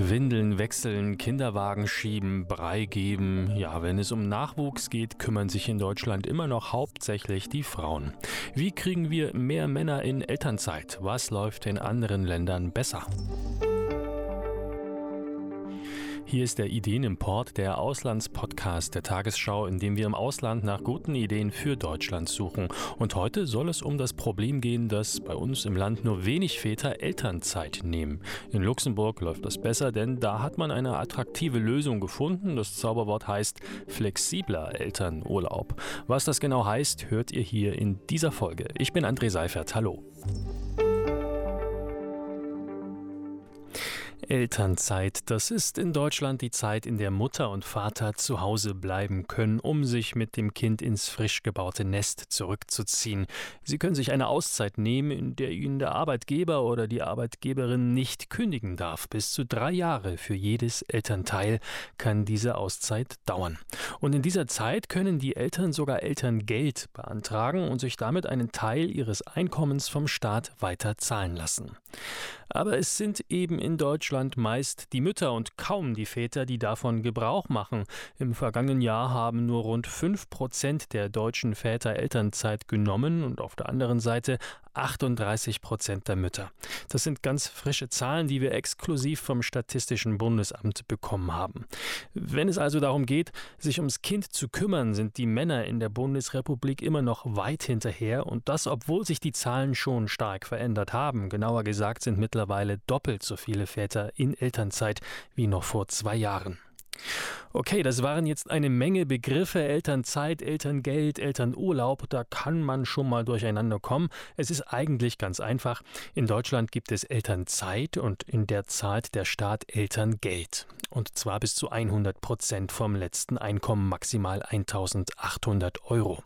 Windeln wechseln, Kinderwagen schieben, Brei geben. Ja, wenn es um Nachwuchs geht, kümmern sich in Deutschland immer noch hauptsächlich die Frauen. Wie kriegen wir mehr Männer in Elternzeit? Was läuft in anderen Ländern besser? Hier ist der Ideenimport, der Auslandspodcast der Tagesschau, in dem wir im Ausland nach guten Ideen für Deutschland suchen. Und heute soll es um das Problem gehen, dass bei uns im Land nur wenig Väter Elternzeit nehmen. In Luxemburg läuft das besser, denn da hat man eine attraktive Lösung gefunden. Das Zauberwort heißt flexibler Elternurlaub. Was das genau heißt, hört ihr hier in dieser Folge. Ich bin André Seifert. Hallo. Elternzeit, das ist in Deutschland die Zeit, in der Mutter und Vater zu Hause bleiben können, um sich mit dem Kind ins frisch gebaute Nest zurückzuziehen. Sie können sich eine Auszeit nehmen, in der Ihnen der Arbeitgeber oder die Arbeitgeberin nicht kündigen darf. Bis zu drei Jahre für jedes Elternteil kann diese Auszeit dauern. Und in dieser Zeit können die Eltern sogar Elterngeld beantragen und sich damit einen Teil ihres Einkommens vom Staat weiter zahlen lassen. Aber es sind eben in Deutschland meist die Mütter und kaum die Väter, die davon Gebrauch machen. Im vergangenen Jahr haben nur rund 5 Prozent der deutschen Väter Elternzeit genommen und auf der anderen Seite 38 Prozent der Mütter. Das sind ganz frische Zahlen, die wir exklusiv vom Statistischen Bundesamt bekommen haben. Wenn es also darum geht, sich ums Kind zu kümmern, sind die Männer in der Bundesrepublik immer noch weit hinterher und das, obwohl sich die Zahlen schon stark verändert haben. Genauer gesagt sind mittlerweile doppelt so viele Väter in Elternzeit wie noch vor zwei Jahren. Okay, das waren jetzt eine Menge Begriffe, Elternzeit, Elterngeld, Elternurlaub, da kann man schon mal durcheinander kommen. Es ist eigentlich ganz einfach. In Deutschland gibt es Elternzeit und in der zahlt der Staat Elterngeld. Und zwar bis zu 100 Prozent vom letzten Einkommen, maximal 1800 Euro.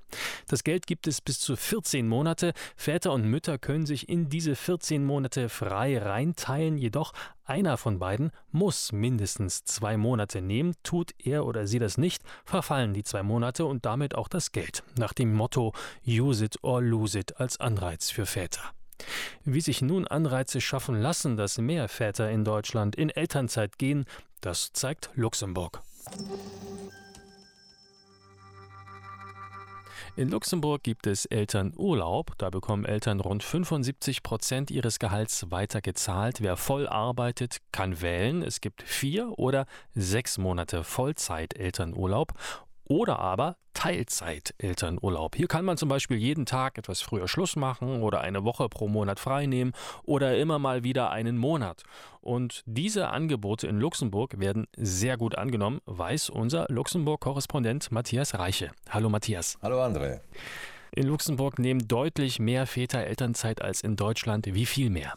Das Geld gibt es bis zu 14 Monate. Väter und Mütter können sich in diese 14 Monate frei reinteilen, jedoch einer von beiden muss mindestens zwei Monate nehmen. Tut er oder sie das nicht, verfallen die zwei Monate und damit auch das Geld. Nach dem Motto Use it or lose it als Anreiz für Väter. Wie sich nun Anreize schaffen lassen, dass mehr Väter in Deutschland in Elternzeit gehen, das zeigt Luxemburg. In Luxemburg gibt es Elternurlaub. Da bekommen Eltern rund 75 Prozent ihres Gehalts weitergezahlt. Wer voll arbeitet, kann wählen. Es gibt vier oder sechs Monate Vollzeit-Elternurlaub oder aber Teilzeit-Elternurlaub. Hier kann man zum Beispiel jeden Tag etwas früher Schluss machen oder eine Woche pro Monat frei nehmen oder immer mal wieder einen Monat. Und diese Angebote in Luxemburg werden sehr gut angenommen, weiß unser Luxemburg-Korrespondent Matthias Reiche. Hallo Matthias. Hallo André. In Luxemburg nehmen deutlich mehr Väter Elternzeit als in Deutschland. Wie viel mehr?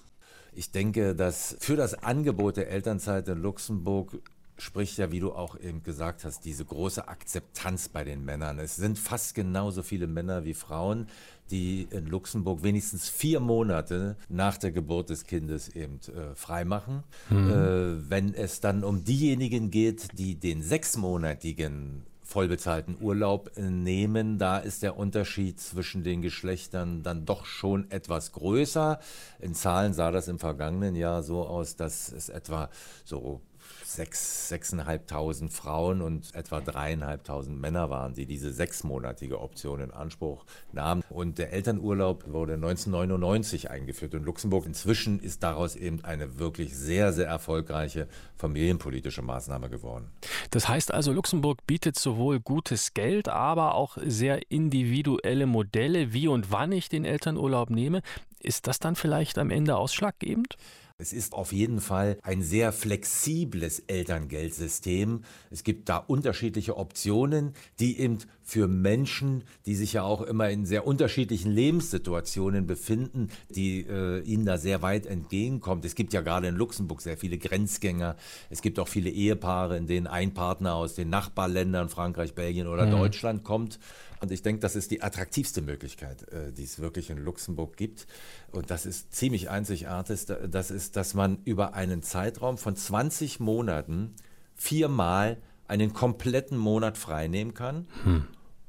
Ich denke, dass für das Angebot der Elternzeit in Luxemburg spricht ja, wie du auch eben gesagt hast, diese große Akzeptanz bei den Männern. Es sind fast genauso viele Männer wie Frauen, die in Luxemburg wenigstens vier Monate nach der Geburt des Kindes eben äh, freimachen. Mhm. Äh, wenn es dann um diejenigen geht, die den sechsmonatigen vollbezahlten Urlaub nehmen, da ist der Unterschied zwischen den Geschlechtern dann doch schon etwas größer. In Zahlen sah das im vergangenen Jahr so aus, dass es etwa so sechs, sechseinhalbtausend Frauen und etwa dreieinhalbtausend Männer waren, die diese sechsmonatige Option in Anspruch nahmen. Und der Elternurlaub wurde 1999 eingeführt in Luxemburg. Inzwischen ist daraus eben eine wirklich sehr, sehr erfolgreiche familienpolitische Maßnahme geworden. Das heißt also, Luxemburg bietet sowohl gutes Geld, aber auch sehr individuelle Modelle, wie und wann ich den Elternurlaub nehme. Ist das dann vielleicht am Ende ausschlaggebend? Es ist auf jeden Fall ein sehr flexibles Elterngeldsystem. Es gibt da unterschiedliche Optionen, die eben für Menschen, die sich ja auch immer in sehr unterschiedlichen Lebenssituationen befinden, die äh, ihnen da sehr weit entgegenkommt. Es gibt ja gerade in Luxemburg sehr viele Grenzgänger. Es gibt auch viele Ehepaare, in denen ein Partner aus den Nachbarländern, Frankreich, Belgien oder mhm. Deutschland kommt. Und ich denke, das ist die attraktivste Möglichkeit, äh, die es wirklich in Luxemburg gibt. Und das ist ziemlich einzigartig. Das ist, dass man über einen Zeitraum von 20 Monaten viermal einen kompletten Monat frei nehmen kann. Hm.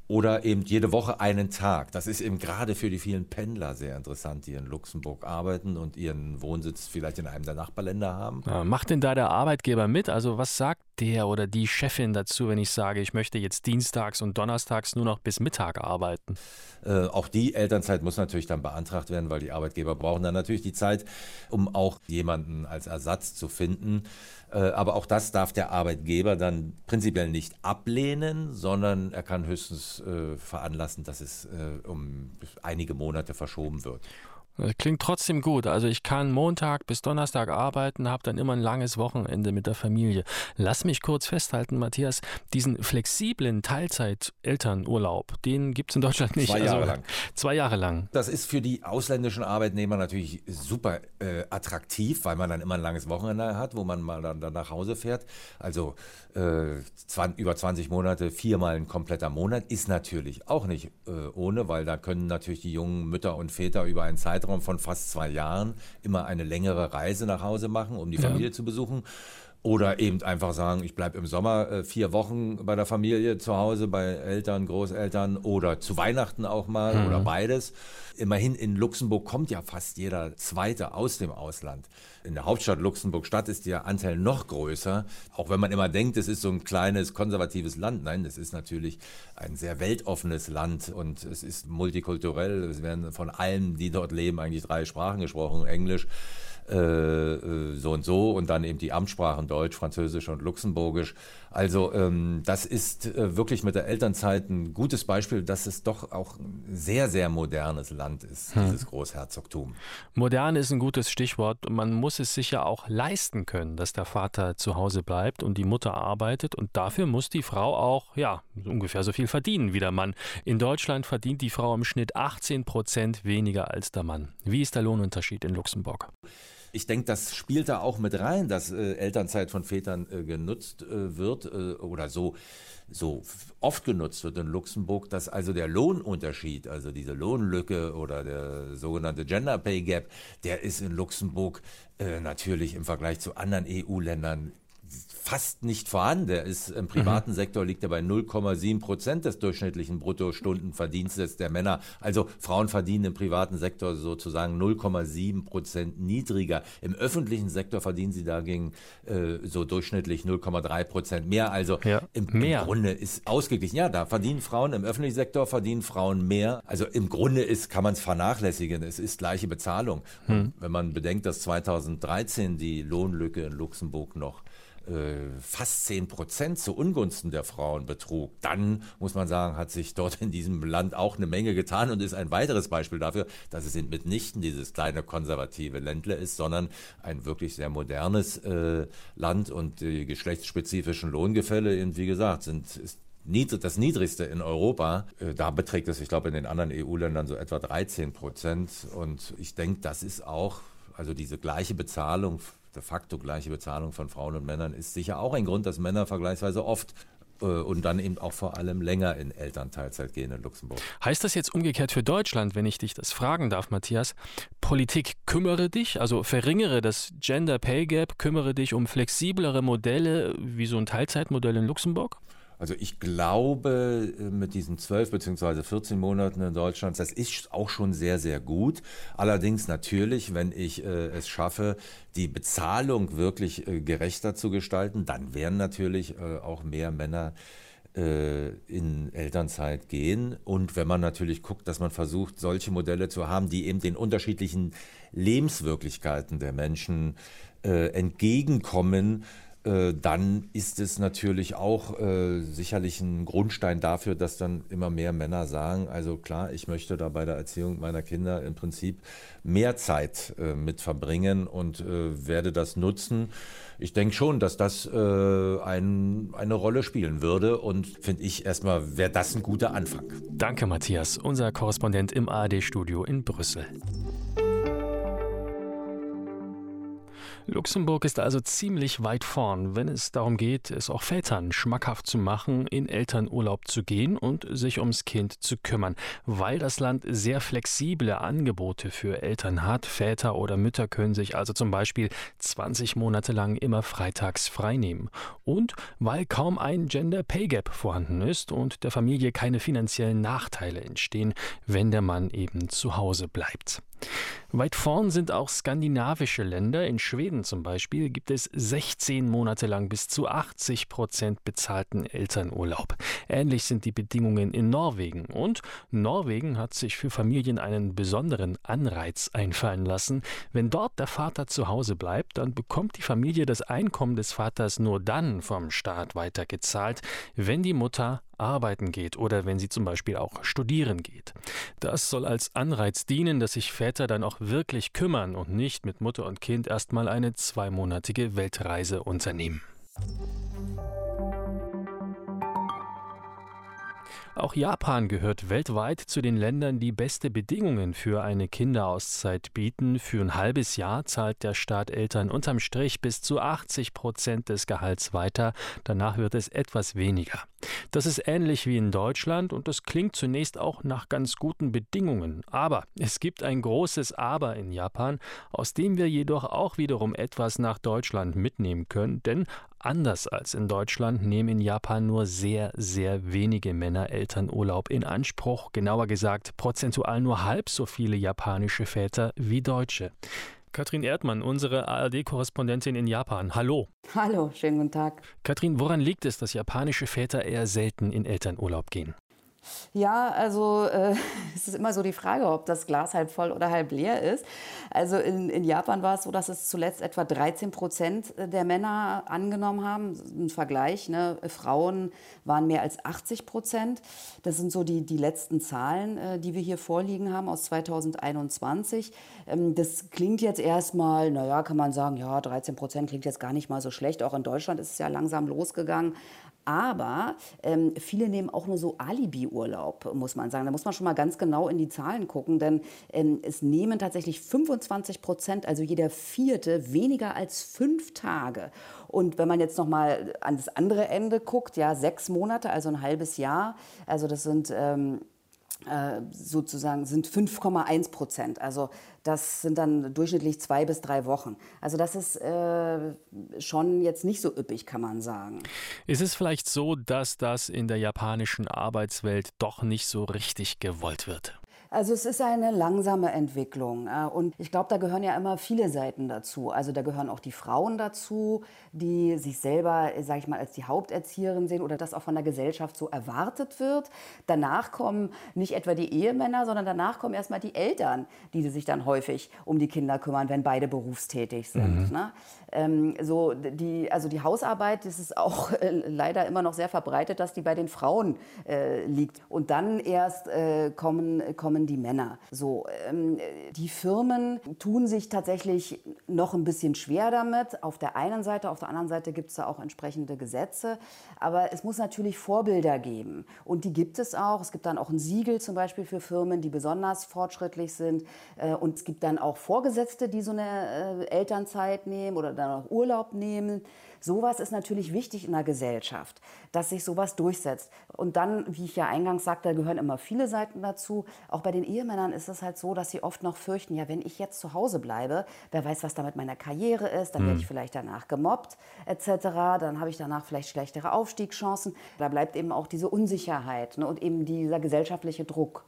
oder eben jede Woche einen Tag. Das ist eben gerade für die vielen Pendler sehr interessant, die in Luxemburg arbeiten und ihren Wohnsitz vielleicht in einem der Nachbarländer haben. Ja, macht denn da der Arbeitgeber mit? Also was sagt der oder die Chefin dazu, wenn ich sage, ich möchte jetzt dienstags und donnerstags nur noch bis Mittag arbeiten? Äh, auch die Elternzeit muss natürlich dann beantragt werden, weil die Arbeitgeber brauchen dann natürlich die Zeit, um auch jemanden als Ersatz zu finden. Äh, aber auch das darf der Arbeitgeber dann prinzipiell nicht ablehnen, sondern er kann höchstens äh, veranlassen, dass es äh, um einige Monate verschoben wird. Das klingt trotzdem gut. Also ich kann Montag bis Donnerstag arbeiten, habe dann immer ein langes Wochenende mit der Familie. Lass mich kurz festhalten, Matthias, diesen flexiblen Teilzeit-Elternurlaub, den gibt es in Deutschland nicht. Zwei Jahre also, lang. Zwei Jahre lang. Das ist für die ausländischen Arbeitnehmer natürlich super äh, attraktiv, weil man dann immer ein langes Wochenende hat, wo man mal dann, dann nach Hause fährt. Also äh, über 20 Monate, viermal ein kompletter Monat, ist natürlich auch nicht äh, ohne, weil da können natürlich die jungen Mütter und Väter über einen Zeitraum von fast zwei Jahren immer eine längere Reise nach Hause machen, um die Familie ja. zu besuchen. Oder eben einfach sagen, ich bleibe im Sommer äh, vier Wochen bei der Familie zu Hause, bei Eltern, Großeltern oder zu Weihnachten auch mal mhm. oder beides. Immerhin in Luxemburg kommt ja fast jeder Zweite aus dem Ausland. In der Hauptstadt Luxemburg-Stadt ist der Anteil noch größer. Auch wenn man immer denkt, es ist so ein kleines konservatives Land. Nein, es ist natürlich ein sehr weltoffenes Land und es ist multikulturell. Es werden von allen, die dort leben, eigentlich drei Sprachen gesprochen. Englisch, äh, äh, so und so und dann eben die Amtssprachen Deutsch, Französisch und Luxemburgisch. Also ähm, das ist äh, wirklich mit der Elternzeit ein gutes Beispiel, dass es doch auch ein sehr, sehr modernes Land ist, hm. dieses Großherzogtum. Modern ist ein gutes Stichwort. Man muss es sich ja auch leisten können, dass der Vater zu Hause bleibt und die Mutter arbeitet und dafür muss die Frau auch, ja, ungefähr so viel verdienen wie der Mann. In Deutschland verdient die Frau im Schnitt 18 Prozent weniger als der Mann. Wie ist der Lohnunterschied in Luxemburg? Ich denke, das spielt da auch mit rein, dass äh, Elternzeit von Vätern äh, genutzt äh, wird äh, oder so, so oft genutzt wird in Luxemburg, dass also der Lohnunterschied, also diese Lohnlücke oder der sogenannte Gender Pay Gap, der ist in Luxemburg äh, natürlich im Vergleich zu anderen EU-Ländern fast nicht vorhanden. Der ist im privaten mhm. Sektor liegt er bei 0,7 Prozent des durchschnittlichen Bruttostundenverdienstes der Männer. Also Frauen verdienen im privaten Sektor sozusagen 0,7 Prozent niedriger. Im öffentlichen Sektor verdienen sie dagegen äh, so durchschnittlich 0,3 Prozent mehr. Also ja, im, mehr. im Grunde ist ausgeglichen. Ja, da verdienen Frauen im öffentlichen Sektor verdienen Frauen mehr. Also im Grunde ist kann man es vernachlässigen. Es ist gleiche Bezahlung. Mhm. Wenn man bedenkt, dass 2013 die Lohnlücke in Luxemburg noch fast 10 Prozent zu Ungunsten der Frauen betrug, dann muss man sagen, hat sich dort in diesem Land auch eine Menge getan und ist ein weiteres Beispiel dafür, dass es mitnichten dieses kleine konservative Ländle ist, sondern ein wirklich sehr modernes äh, Land und die geschlechtsspezifischen Lohngefälle, wie gesagt, sind ist das niedrigste in Europa. Äh, da beträgt es, ich glaube, in den anderen EU-Ländern so etwa 13 Prozent. Und ich denke, das ist auch, also diese gleiche Bezahlung de facto gleiche Bezahlung von Frauen und Männern ist sicher auch ein Grund, dass Männer vergleichsweise oft äh, und dann eben auch vor allem länger in Elternteilzeit gehen in Luxemburg. Heißt das jetzt umgekehrt für Deutschland, wenn ich dich das fragen darf, Matthias? Politik kümmere dich, also verringere das Gender Pay Gap, kümmere dich um flexiblere Modelle wie so ein Teilzeitmodell in Luxemburg? Also ich glaube, äh, mit diesen 12 bzw. 14 Monaten in Deutschland, das ist auch schon sehr, sehr gut. Allerdings natürlich, wenn ich äh, es schaffe, die Bezahlung wirklich äh, gerechter zu gestalten, dann werden natürlich auch mehr Männer in Elternzeit gehen. Und wenn man natürlich guckt, dass man versucht, solche Modelle zu haben, die eben den unterschiedlichen Lebenswirklichkeiten der Menschen entgegenkommen, äh, dann ist es natürlich auch äh, sicherlich ein Grundstein dafür, dass dann immer mehr Männer sagen, also klar, ich möchte da bei der Erziehung meiner Kinder im Prinzip mehr Zeit äh, mit verbringen und äh, werde das nutzen. Ich denke schon, dass das äh, ein, eine Rolle spielen würde und finde ich erstmal, wäre das ein guter Anfang. Danke, Matthias, unser Korrespondent im ARD-Studio in Brüssel. Luxemburg ist also ziemlich weit vorn, wenn es darum geht, es auch Vätern schmackhaft zu machen, in Elternurlaub zu gehen und sich ums Kind zu kümmern, weil das Land sehr flexible Angebote für Eltern hat. Väter oder Mütter können sich also zum Beispiel 20 Monate lang immer freitags freinehmen. Und weil kaum ein Gender Pay Gap vorhanden ist und der Familie keine finanziellen Nachteile entstehen, wenn der Mann eben zu Hause bleibt. Weit vorn sind auch skandinavische Länder. In Schweden zum Beispiel gibt es 16 Monate lang bis zu 80 Prozent bezahlten Elternurlaub. Ähnlich sind die Bedingungen in Norwegen. Und Norwegen hat sich für Familien einen besonderen Anreiz einfallen lassen. Wenn dort der Vater zu Hause bleibt, dann bekommt die Familie das Einkommen des Vaters nur dann vom Staat weitergezahlt, wenn die Mutter arbeiten geht oder wenn sie zum Beispiel auch studieren geht. Das soll als Anreiz dienen, dass sich Väter dann auch wirklich kümmern und nicht mit Mutter und Kind erstmal eine zweimonatige Weltreise unternehmen. Auch Japan gehört weltweit zu den Ländern, die beste Bedingungen für eine Kinderauszeit bieten. Für ein halbes Jahr zahlt der Staat Eltern unterm Strich bis zu 80 Prozent des Gehalts weiter. Danach wird es etwas weniger. Das ist ähnlich wie in Deutschland und das klingt zunächst auch nach ganz guten Bedingungen. Aber es gibt ein großes Aber in Japan, aus dem wir jedoch auch wiederum etwas nach Deutschland mitnehmen können, denn Anders als in Deutschland nehmen in Japan nur sehr, sehr wenige Männer Elternurlaub in Anspruch, genauer gesagt prozentual nur halb so viele japanische Väter wie Deutsche. Katrin Erdmann, unsere ARD-Korrespondentin in Japan. Hallo. Hallo, schönen guten Tag. Katrin, woran liegt es, dass japanische Väter eher selten in Elternurlaub gehen? Ja, also äh, es ist immer so die Frage, ob das Glas halb voll oder halb leer ist. Also in, in Japan war es so, dass es zuletzt etwa 13 Prozent der Männer angenommen haben. Ein Vergleich, ne? Frauen waren mehr als 80 Prozent. Das sind so die, die letzten Zahlen, äh, die wir hier vorliegen haben aus 2021. Ähm, das klingt jetzt erstmal, naja, kann man sagen, ja, 13 Prozent klingt jetzt gar nicht mal so schlecht. Auch in Deutschland ist es ja langsam losgegangen. Aber ähm, viele nehmen auch nur so Alibi-Urlaub, muss man sagen. Da muss man schon mal ganz genau in die Zahlen gucken, denn ähm, es nehmen tatsächlich 25 Prozent, also jeder Vierte, weniger als fünf Tage. Und wenn man jetzt noch mal an das andere Ende guckt, ja, sechs Monate, also ein halbes Jahr, also das sind ähm, äh, sozusagen sind 5,1 Prozent. Also das sind dann durchschnittlich zwei bis drei Wochen. Also das ist äh, schon jetzt nicht so üppig, kann man sagen. Ist es vielleicht so, dass das in der japanischen Arbeitswelt doch nicht so richtig gewollt wird? Also es ist eine langsame Entwicklung äh, und ich glaube, da gehören ja immer viele Seiten dazu. Also da gehören auch die Frauen dazu, die sich selber, sage ich mal, als die Haupterzieherin sehen oder das auch von der Gesellschaft so erwartet wird. Danach kommen nicht etwa die Ehemänner, sondern danach kommen erstmal die Eltern, die sich dann häufig um die Kinder kümmern, wenn beide berufstätig sind. Mhm. Ne? Ähm, so die, also die Hausarbeit, das ist auch äh, leider immer noch sehr verbreitet, dass die bei den Frauen äh, liegt. Und dann erst äh, kommen, kommen die Männer. So, ähm, die Firmen tun sich tatsächlich noch ein bisschen schwer damit. Auf der einen Seite, auf der anderen Seite gibt es da auch entsprechende Gesetze. Aber es muss natürlich Vorbilder geben. Und die gibt es auch. Es gibt dann auch ein Siegel zum Beispiel für Firmen, die besonders fortschrittlich sind. Äh, und es gibt dann auch Vorgesetzte, die so eine äh, Elternzeit nehmen oder dann auch Urlaub nehmen. Sowas ist natürlich wichtig in der Gesellschaft, dass sich sowas durchsetzt. Und dann, wie ich ja eingangs sagte, gehören immer viele Seiten dazu. Auch bei den Ehemännern ist es halt so, dass sie oft noch fürchten, ja, wenn ich jetzt zu Hause bleibe, wer weiß, was da mit meiner Karriere ist, dann mhm. werde ich vielleicht danach gemobbt etc. Dann habe ich danach vielleicht schlechtere Aufstiegschancen. Da bleibt eben auch diese Unsicherheit ne, und eben dieser gesellschaftliche Druck.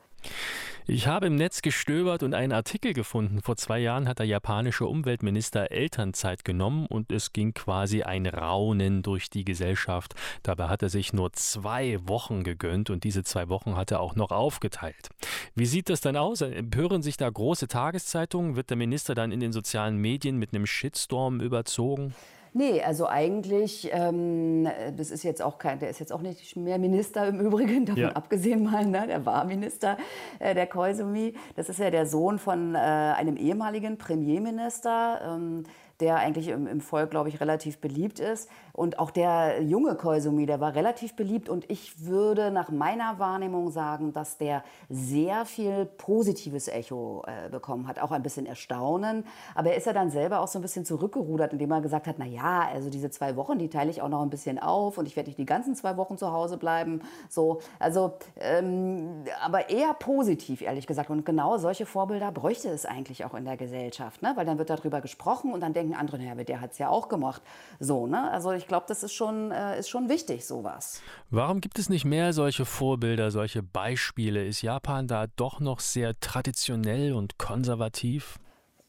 Ich habe im Netz gestöbert und einen Artikel gefunden. Vor zwei Jahren hat der japanische Umweltminister Elternzeit genommen und es ging quasi ein Raunen durch die Gesellschaft. Dabei hat er sich nur zwei Wochen gegönnt und diese zwei Wochen hat er auch noch aufgeteilt. Wie sieht das dann aus? Empören sich da große Tageszeitungen? Wird der Minister dann in den sozialen Medien mit einem Shitstorm überzogen? Nee, also eigentlich, ähm, das ist jetzt auch kein, der ist jetzt auch nicht mehr Minister im Übrigen, davon ja. abgesehen mal, ne? der war Minister, äh, der Koizumi. Das ist ja der Sohn von äh, einem ehemaligen Premierminister. Ähm, der eigentlich im, im Volk, glaube ich, relativ beliebt ist. Und auch der junge Koizumi, der war relativ beliebt. Und ich würde nach meiner Wahrnehmung sagen, dass der sehr viel positives Echo äh, bekommen hat. Auch ein bisschen Erstaunen. Aber er ist ja dann selber auch so ein bisschen zurückgerudert, indem er gesagt hat, na ja, also diese zwei Wochen, die teile ich auch noch ein bisschen auf und ich werde nicht die ganzen zwei Wochen zu Hause bleiben. So, also, ähm, aber eher positiv, ehrlich gesagt. Und genau solche Vorbilder bräuchte es eigentlich auch in der Gesellschaft. Ne? Weil dann wird darüber gesprochen und dann denken andere, naja, der hat es ja auch gemacht. So, ne? Also ich glaube, das ist schon, äh, ist schon wichtig, sowas. Warum gibt es nicht mehr solche Vorbilder, solche Beispiele? Ist Japan da doch noch sehr traditionell und konservativ?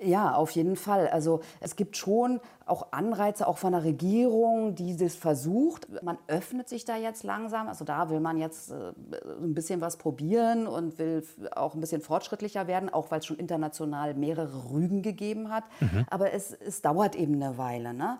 Ja, auf jeden Fall. Also es gibt schon auch Anreize, auch von der Regierung, die das versucht. Man öffnet sich da jetzt langsam. Also da will man jetzt äh, ein bisschen was probieren und will auch ein bisschen fortschrittlicher werden, auch weil es schon international mehrere Rügen gegeben hat. Mhm. Aber es, es dauert eben eine Weile. Ne?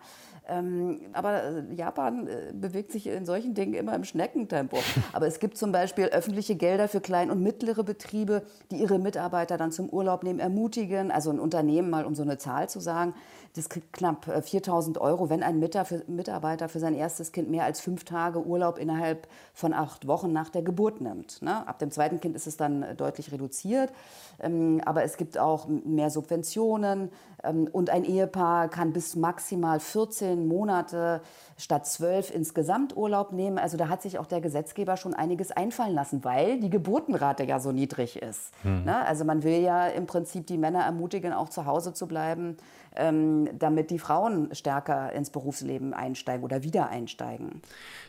Ähm, aber äh, Japan äh, bewegt sich in solchen Dingen immer im Schneckentempo. Aber es gibt zum Beispiel öffentliche Gelder für kleine und mittlere Betriebe, die ihre Mitarbeiter dann zum Urlaub nehmen, ermutigen. Also ein Unternehmen, mal um so eine Zahl zu sagen, das kriegt knapp 4000 äh, Euro, wenn ein Mitarbeiter für sein erstes Kind mehr als fünf Tage Urlaub innerhalb von acht Wochen nach der Geburt nimmt. Ne? Ab dem zweiten Kind ist es dann deutlich reduziert. Ähm, aber es gibt auch mehr Subventionen ähm, und ein Ehepaar kann bis maximal 14 Monate statt 12 insgesamt Urlaub nehmen. Also da hat sich auch der Gesetzgeber schon einiges einfallen lassen, weil die Geburtenrate ja so niedrig ist. Mhm. Also man will ja im Prinzip die Männer ermutigen, auch zu Hause zu bleiben ähm, damit die Frauen stärker ins Berufsleben einsteigen oder wieder einsteigen.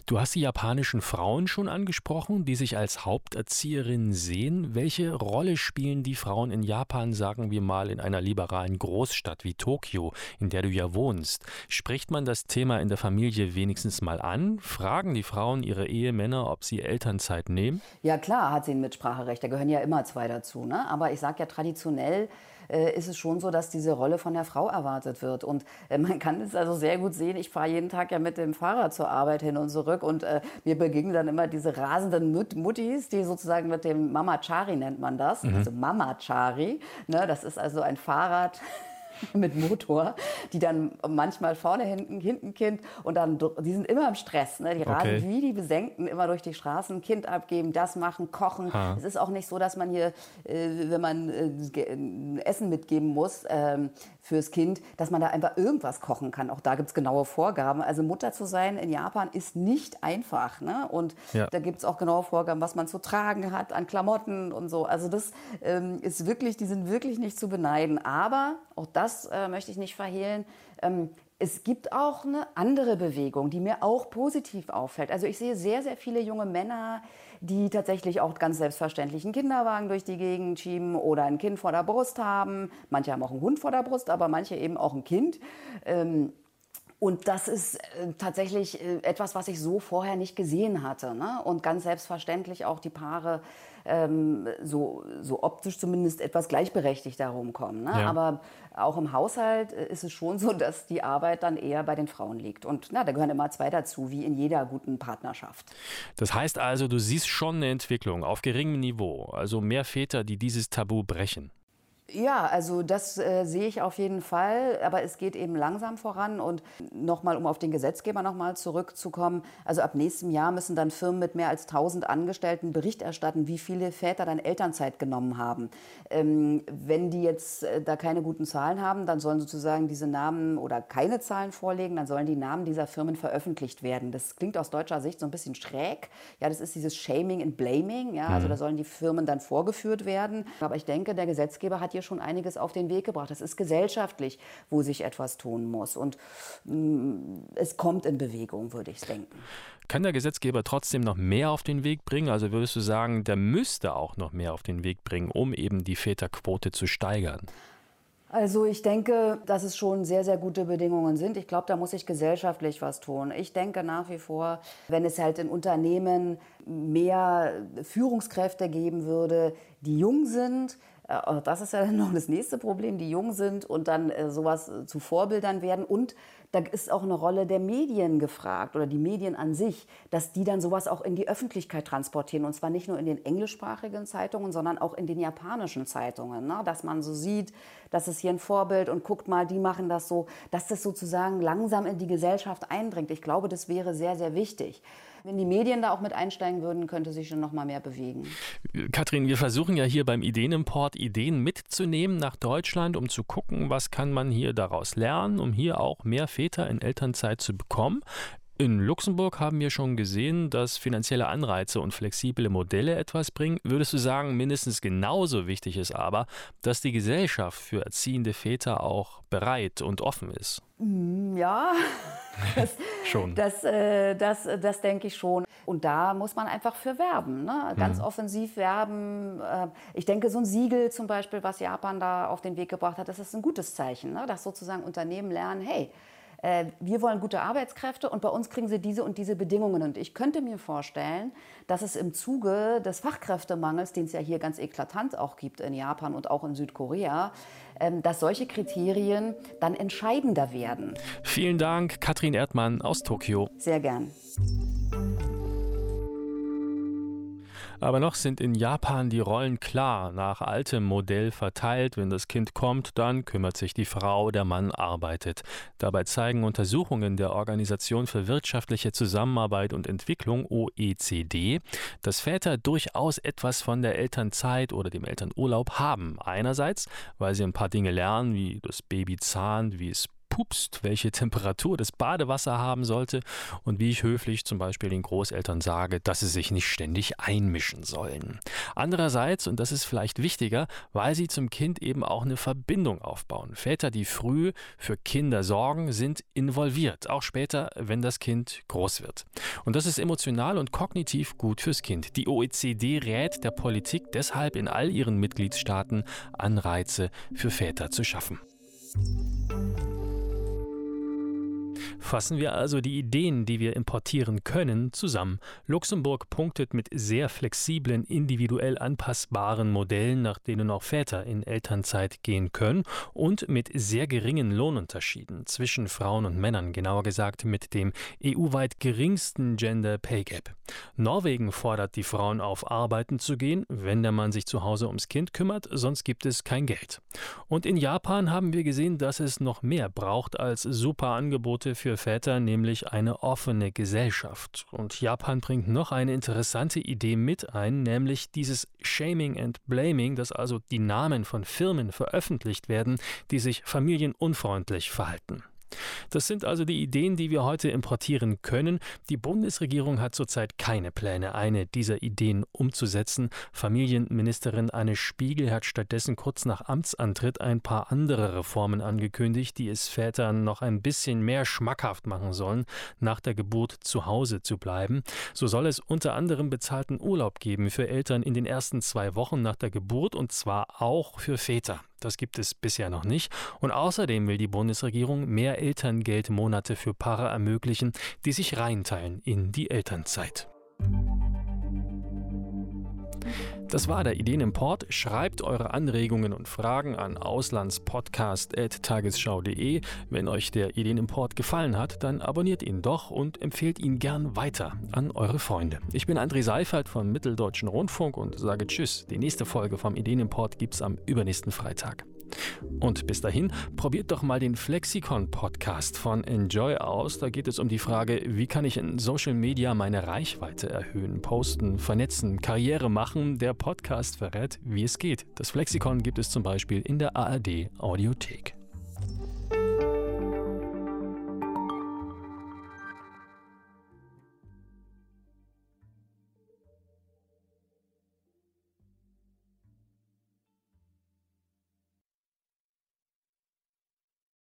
Du hast die japanischen Frauen schon angesprochen, die sich als Haupterzieherinnen sehen. Welche Rolle spielen die Frauen in Japan, sagen wir mal, in einer liberalen Großstadt wie Tokio, in der du ja wohnst? Spricht man das Thema in der Familie wenigstens mal an? Fragen die Frauen ihre Ehemänner, ob sie Elternzeit nehmen? Ja klar, hat sie ein Mitspracherecht. Da gehören ja immer zwei dazu. Ne? Aber ich sage ja traditionell, äh, ist es schon so, dass diese Rolle von der Frau erwartet wird. Und äh, man kann es also sehr gut sehen. Ich fahre jeden Tag ja mit dem Fahrrad zur Arbeit hin und zurück und äh, mir begegnen dann immer diese rasenden Mut Muttis, die sozusagen mit dem Mama-Chari nennt man das, mhm. also Mama-Chari. Ne, das ist also ein Fahrrad mit Motor, die dann manchmal vorne hinten, hinten Kind und dann, die sind immer im Stress. Ne? Die rasen okay. wie die Besenkten immer durch die Straßen, Kind abgeben, das machen, kochen. Ha. Es ist auch nicht so, dass man hier, äh, wenn man äh, Essen mitgeben muss, ähm, fürs Kind, dass man da einfach irgendwas kochen kann. Auch da gibt es genaue Vorgaben. Also Mutter zu sein in Japan ist nicht einfach. Ne? Und ja. da gibt es auch genaue Vorgaben, was man zu tragen hat an Klamotten und so. Also das ähm, ist wirklich, die sind wirklich nicht zu beneiden. Aber, auch das äh, möchte ich nicht verhehlen, ähm, es gibt auch eine andere Bewegung, die mir auch positiv auffällt. Also ich sehe sehr, sehr viele junge Männer, die tatsächlich auch ganz selbstverständlich einen Kinderwagen durch die Gegend schieben oder ein Kind vor der Brust haben. Manche haben auch einen Hund vor der Brust, aber manche eben auch ein Kind. Ähm, und das ist äh, tatsächlich äh, etwas, was ich so vorher nicht gesehen hatte. Ne? Und ganz selbstverständlich auch die Paare ähm, so, so optisch zumindest etwas gleichberechtigt herumkommen. Ne? Ja. Aber auch im Haushalt äh, ist es schon so, dass die Arbeit dann eher bei den Frauen liegt. Und na, da gehören immer zwei dazu, wie in jeder guten Partnerschaft. Das heißt also, du siehst schon eine Entwicklung auf geringem Niveau, also mehr Väter, die dieses Tabu brechen. Ja, also das äh, sehe ich auf jeden Fall, aber es geht eben langsam voran und nochmal, um auf den Gesetzgeber nochmal zurückzukommen, also ab nächstem Jahr müssen dann Firmen mit mehr als 1000 Angestellten Bericht erstatten, wie viele Väter dann Elternzeit genommen haben. Ähm, wenn die jetzt äh, da keine guten Zahlen haben, dann sollen sozusagen diese Namen oder keine Zahlen vorlegen, dann sollen die Namen dieser Firmen veröffentlicht werden. Das klingt aus deutscher Sicht so ein bisschen schräg. Ja, das ist dieses Shaming and Blaming, ja, also mhm. da sollen die Firmen dann vorgeführt werden. Aber ich denke, der Gesetzgeber hat hier hier schon einiges auf den Weg gebracht. Das ist gesellschaftlich, wo sich etwas tun muss. Und mh, mm, es kommt in Bewegung, würde ich denken. Kann der Gesetzgeber trotzdem noch mehr auf den Weg bringen? Also würdest du sagen, der müsste auch noch mehr auf den Weg bringen, um eben die Väterquote zu steigern? Also ich denke, dass es schon sehr, sehr gute Bedingungen sind. Ich glaube, da muss sich gesellschaftlich was tun. Ich denke nach wie vor, wenn es halt in Unternehmen mehr Führungskräfte geben würde, die jung sind, Äh, das ist ja dann noch das nächste Problem, die jung sind und dann äh, sowas äh, zu Vorbildern werden. Und da ist auch eine Rolle der Medien gefragt oder die Medien an sich, dass die dann sowas auch in die Öffentlichkeit transportieren. Und zwar nicht nur in den englischsprachigen Zeitungen, sondern auch in den japanischen Zeitungen. Ne? Dass man so sieht, das ist hier ein Vorbild und guckt mal, die machen das so, dass das sozusagen langsam in die Gesellschaft eindringt. Ich glaube, das wäre sehr, sehr wichtig. Wenn die Medien da auch mit einsteigen würden, könnte sich schon noch mal mehr bewegen. Katrin, wir versuchen ja hier beim Ideenimport Ideen mitzunehmen nach Deutschland, um zu gucken, was kann man hier daraus lernen, um hier auch mehr Väter in Elternzeit zu bekommen. In Luxemburg haben wir schon gesehen, dass finanzielle Anreize und flexible Modelle etwas bringen. Würdest du sagen, mindestens genauso wichtig ist aber, dass die Gesellschaft für erziehende Väter auch bereit und offen ist? Mm, ja, das, schon. Das, äh, das, das denke ich schon. Und da muss man einfach für werben, ne? ganz mhm. offensiv werben. Äh, ich denke, so ein Siegel zum Beispiel, was Japan da auf den Weg gebracht hat, das ist ein gutes Zeichen, ne? dass sozusagen Unternehmen lernen, hey, äh, wir wollen gute Arbeitskräfte und bei uns kriegen sie diese und diese Bedingungen. Und ich könnte mir vorstellen, dass es im Zuge des Fachkräftemangels, den es ja hier ganz eklatant auch gibt in Japan und auch in Südkorea, ähm, dass solche Kriterien dann entscheidender werden. Vielen Dank, Katrin Erdmann aus Tokio. Sehr gern. Aber noch sind in Japan die Rollen klar, nach altem Modell verteilt. Wenn das Kind kommt, dann kümmert sich die Frau, der Mann arbeitet. Dabei zeigen Untersuchungen der Organisation für wirtschaftliche Zusammenarbeit und Entwicklung OECD, dass Väter durchaus etwas von der Elternzeit oder dem Elternurlaub haben. Einerseits, weil sie ein paar Dinge lernen, wie das Baby zahnt, wie es pupst, welche Temperatur das Badewasser haben sollte und wie ich höflich zum Beispiel den Großeltern sage, dass sie sich nicht ständig einmischen sollen. Andererseits, und das ist vielleicht wichtiger, weil sie zum Kind eben auch eine Verbindung aufbauen. Väter, die früh für Kinder sorgen, sind involviert, auch später, wenn das Kind groß wird. Und das ist emotional und kognitiv gut fürs Kind. Die OECD rät der Politik deshalb in all ihren Mitgliedstaaten Anreize für Väter zu schaffen. Fassen wir also die Ideen, die wir importieren können, zusammen. Luxemburg punktet mit sehr flexiblen, individuell anpassbaren Modellen, nach denen auch Väter in Elternzeit gehen können und mit sehr geringen Lohnunterschieden zwischen Frauen und Männern, genauer gesagt mit dem EU-weit geringsten Gender Pay Gap. Norwegen fordert die Frauen auf, arbeiten zu gehen, wenn der Mann sich zu Hause ums Kind kümmert, sonst gibt es kein Geld. Und in Japan haben wir gesehen, dass es noch mehr braucht als super Angebote für Väter, nämlich eine offene Gesellschaft. Und Japan bringt noch eine interessante Idee mit ein, nämlich dieses Shaming and Blaming, dass also die Namen von Firmen veröffentlicht werden, die sich familienunfreundlich verhalten. Das sind also die Ideen, die wir heute importieren können. Die Bundesregierung hat zurzeit keine Pläne, eine dieser Ideen umzusetzen. Familienministerin Anne Spiegel hat stattdessen kurz nach Amtsantritt ein paar andere Reformen angekündigt, die es Vätern noch ein bisschen mehr schmackhaft machen sollen, nach der Geburt zu Hause zu bleiben. So soll es unter anderem bezahlten Urlaub geben für Eltern in den ersten zwei Wochen nach der Geburt und zwar auch für Väter. Das gibt es bisher noch nicht. Und außerdem will die Bundesregierung mehr Elterngeldmonate für Paare ermöglichen, die sich reinteilen in die Elternzeit. Das war der Ideenimport. Schreibt eure Anregungen und Fragen an auslandspodcast.tagesschau.de. Wenn euch der Ideenimport gefallen hat, dann abonniert ihn doch und empfehlt ihn gern weiter an eure Freunde. Ich bin André Seifert vom Mitteldeutschen Rundfunk und sage Tschüss. Die nächste Folge vom Ideenimport gibt's am übernächsten Freitag. Und bis dahin, probiert doch mal den Flexikon-Podcast von Enjoy aus. Da geht es um die Frage, wie kann ich in Social Media meine Reichweite erhöhen, posten, vernetzen, Karriere machen. Der Podcast verrät, wie es geht. Das Flexikon gibt es zum Beispiel in der ARD Audiothek.